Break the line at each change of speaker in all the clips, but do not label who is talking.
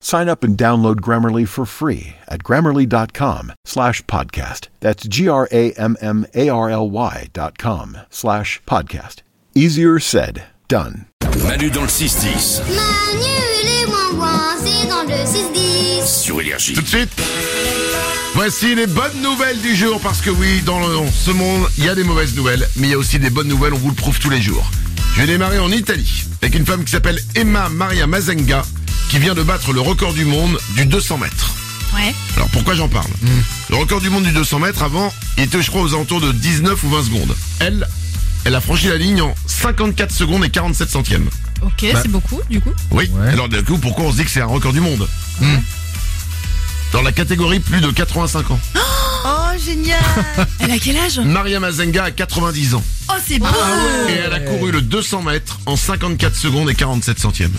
Sign up and download Grammarly for free at grammarly.com slash podcast. That's G-R-A-M-M-A-R-L-Y dot com slash podcast. Easier said, done.
Manu dans le 6-10
Manu les ouin c'est dans le 6-10.
sur Énergie.
Tout de suite, voici les bonnes nouvelles du jour. Parce que oui, dans le- ce monde, il y a des mauvaises nouvelles, mais il y a aussi des bonnes nouvelles, on vous le prouve tous les jours. Je vais démarrer en Italie, avec une femme qui s'appelle Emma Maria Mazenga, qui vient de battre le record du monde du 200 mètres.
Ouais.
Alors pourquoi j'en parle Le record du monde du 200 mètres avant, il était je crois aux alentours de 19 ou 20 secondes. Elle, elle a franchi la ligne en 54 secondes et 47 centièmes.
Ok,
Bah.
c'est beaucoup, du coup.
Oui. Alors du coup, pourquoi on se dit que c'est un record du monde Dans la catégorie plus de 85 ans.
Oh, génial
Elle a quel âge
Maria Mazenga a 90 ans.
Oh, c'est beau
Et elle a couru le 200 mètres en 54 secondes et 47 centièmes.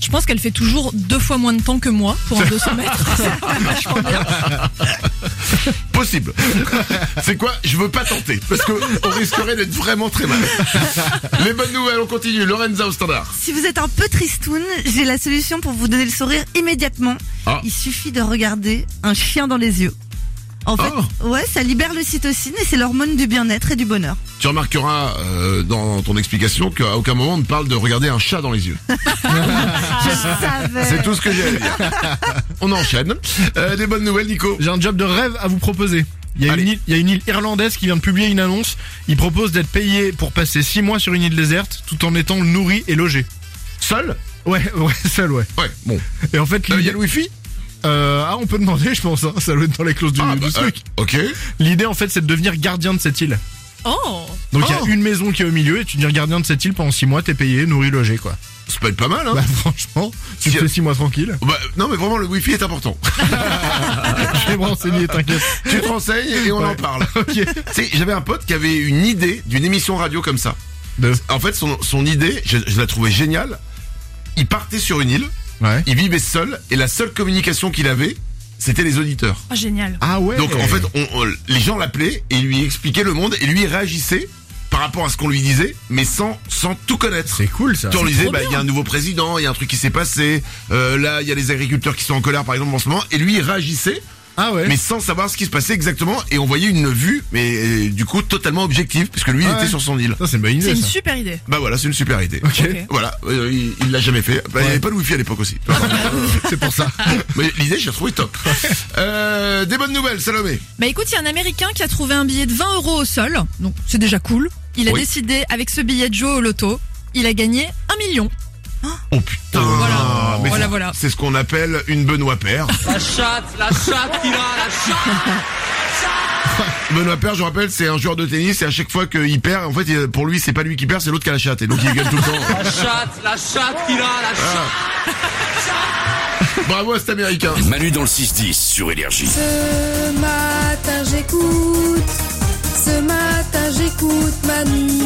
Je pense qu'elle fait toujours deux fois moins de temps que moi pour un 200 mètres. C'est vachement bien.
Possible. C'est quoi? Je veux pas tenter parce que on risquerait d'être vraiment très mal. Les bonnes nouvelles, on continue. Lorenza au standard.
Si vous êtes un peu tristoun, j'ai la solution pour vous donner le sourire immédiatement.
Ah.
Il suffit de regarder un chien dans les yeux. En fait,
Oh.
ouais, ça libère le cytocine et c'est l'hormone du bien-être et du bonheur.
Tu remarqueras euh, dans ton explication qu'à aucun moment on ne parle de regarder un chat dans les yeux.
Je savais.
C'est tout ce que j'ai à dire. On enchaîne. Euh, des bonnes nouvelles, Nico?
J'ai un job de rêve à vous proposer. Il y, a une île, il y a une île irlandaise qui vient de publier une annonce. Il propose d'être payé pour passer 6 mois sur une île déserte tout en étant nourri et logé.
Seul?
Ouais, ouais, seul, ouais.
Ouais. Bon.
Et en fait,
Euh, Il y a le wifi?
Euh, ah, on peut demander, je pense. hein, ça doit être dans les clauses du,
Ah,
du
bah,
truc.
euh, ok.
L'idée, en fait, c'est de devenir gardien de cette île.
Oh
Donc, il
Oh.
y a une maison qui est au milieu et tu deviens gardien de cette île pendant 6 mois. T'es payé, nourri, logé, quoi.
Ça peut être pas mal, hein
Bah, franchement, tu
Si-
fais 6 mois tranquille.
Bah, non, mais vraiment, le wifi est important.
Je vais me renseigner, t'inquiète.
tu te renseignes et on en parle.
Ok.
J'avais un pote qui avait une idée d'une émission radio comme ça.
De...
En fait, son, son idée, je, je la trouvais géniale. Il partait sur une île,
Ouais.
il vivait seul, et la seule communication qu'il avait, c'était les auditeurs.
Ah, génial.
Ah ouais.
Donc en fait, on- on- les gens l'appelaient et lui expliquaient le monde, et lui il réagissait par rapport à ce qu'on lui disait, mais sans, sans tout connaître.
c'est cool ça.
Tu on lui disait, bah, il y a un nouveau président, il y a un truc qui s'est passé, euh, là, il y a les agriculteurs qui sont en colère, par exemple, en ce moment, et lui, il réagissait,
Ah ouais.
mais sans savoir ce qui se passait exactement, et on voyait une vue, mais euh, du coup, totalement objective, puisque lui, il
Ah
était sur son île.
Ça, c'est une bonne
C'est
idée.
une
ça.
super idée.
Bah voilà, c'est une super idée.
Ok.
Voilà, euh, il il l'a jamais fait. Bah, Il n'y avait pas de wifi à l'époque aussi.
C'est pour ça.
Mais l'idée, je l'ai trouvée top. Euh, des bonnes nouvelles, Salomé.
Bah écoute, il y a un Américain qui a trouvé un billet de 20 euros au sol, donc c'est déjà cool. Il a
Oui.
décidé, avec ce billet de jouer au loto, il a gagné un million.
Oh putain.
Voilà.
Mais
Voilà,
c'est-
voilà.
C'est ce qu'on appelle une Benoît Père.
La chatte, la chatte qui va, la chatte
Benoît Père, je rappelle, c'est un joueur de tennis et à chaque fois qu'il perd, en fait, pour lui, c'est pas lui qui perd, c'est l'autre qui a la chatte. Et donc il gagne tout le temps.
La chatte, la chatte qui va, la chatte
Bravo à cet américain.
Manu dans le 6-10 sur Énergie.
Ce matin j'écoute, ce matin j'écoute Manu.